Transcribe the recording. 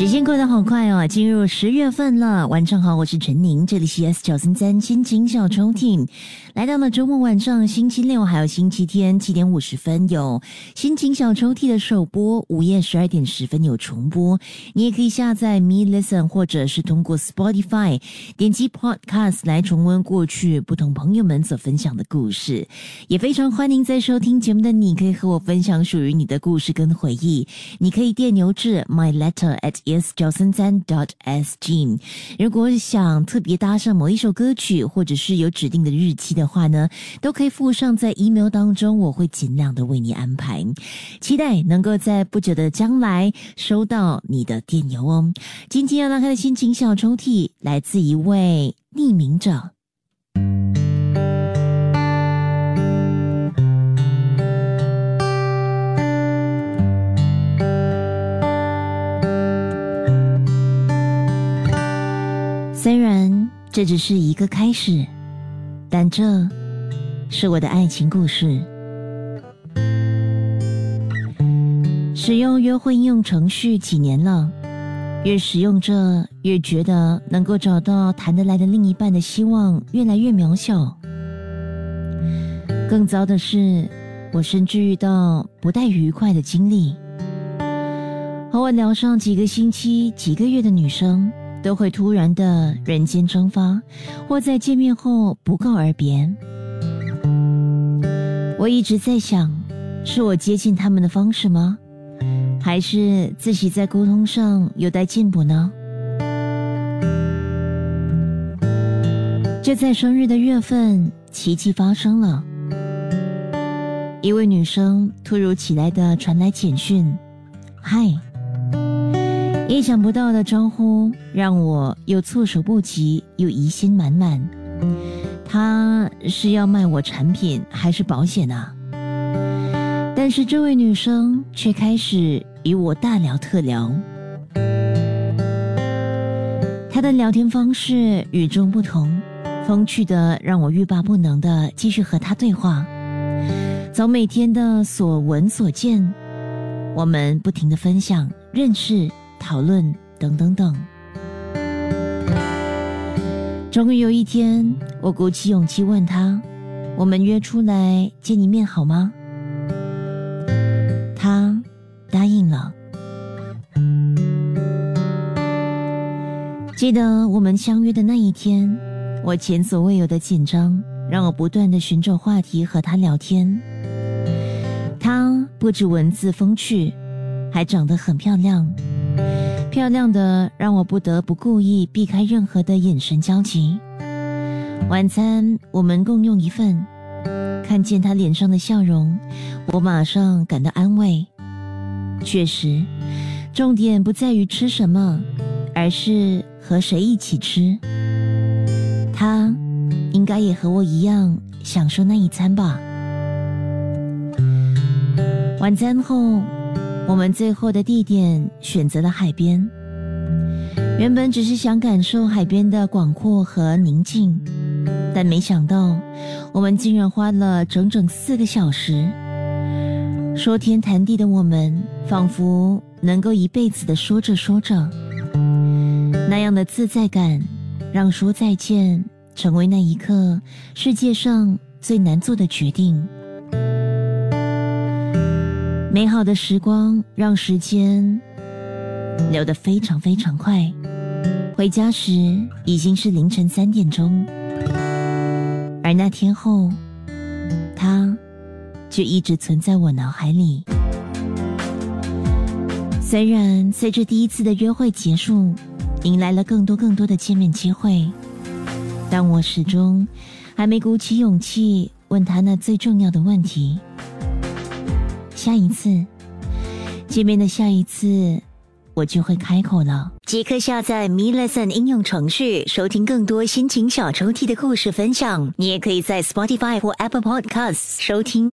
时间过得好快哦，进入十月份了。晚上好，我是陈宁，这里是 S 九三三心情小抽屉。来到了周末晚上，星期六还有星期天七点五十分有心情小抽屉的首播，午夜十二点十分有重播。你也可以下载 Me Listen，或者是通过 Spotify 点击 Podcast 来重温过去不同朋友们所分享的故事。也非常欢迎在收听节目的你，可以和我分享属于你的故事跟回忆。你可以电邮至 My Letter at s 九三三 dot s g。如果想特别搭上某一首歌曲，或者是有指定的日期的话呢，都可以附上在 email 当中，我会尽量的为你安排。期待能够在不久的将来收到你的电邮哦。今天要拉开的心情小抽屉，来自一位匿名者。虽然这只是一个开始，但这是我的爱情故事。使用约会应用程序几年了，越使用着越觉得能够找到谈得来的另一半的希望越来越渺小。更糟的是，我甚至遇到不太愉快的经历，和我聊上几个星期、几个月的女生。都会突然的人间蒸发，或在见面后不告而别。我一直在想，是我接近他们的方式吗？还是自己在沟通上有待进步呢？就在生日的月份，奇迹发生了，一位女生突如其来的传来简讯：“嗨。”意想不到的招呼让我又措手不及，又疑心满满。他是要卖我产品还是保险啊？但是这位女生却开始与我大聊特聊。她的聊天方式与众不同，风趣的让我欲罢不能的继续和她对话。从每天的所闻所见，我们不停的分享认识。讨论等等等。终于有一天，我鼓起勇气问他：“我们约出来见一面好吗？”他答应了。记得我们相约的那一天，我前所未有的紧张，让我不断的寻找话题和他聊天。他不止文字风趣，还长得很漂亮。漂亮的让我不得不故意避开任何的眼神交集。晚餐我们共用一份，看见他脸上的笑容，我马上感到安慰。确实，重点不在于吃什么，而是和谁一起吃。他应该也和我一样享受那一餐吧。晚餐后。我们最后的地点选择了海边。原本只是想感受海边的广阔和宁静，但没想到我们竟然花了整整四个小时，说天谈地的我们，仿佛能够一辈子的说着说着。那样的自在感，让说再见成为那一刻世界上最难做的决定。美好的时光让时间流得非常非常快。回家时已经是凌晨三点钟，而那天后，他却一直存在我脑海里。虽然随着第一次的约会结束，迎来了更多更多的见面机会，但我始终还没鼓起勇气问他那最重要的问题。下一次见面的下一次，我就会开口了。即刻下载 Me Lesson 应用程序，收听更多心情小抽屉的故事分享。你也可以在 Spotify 或 Apple Podcasts 收听。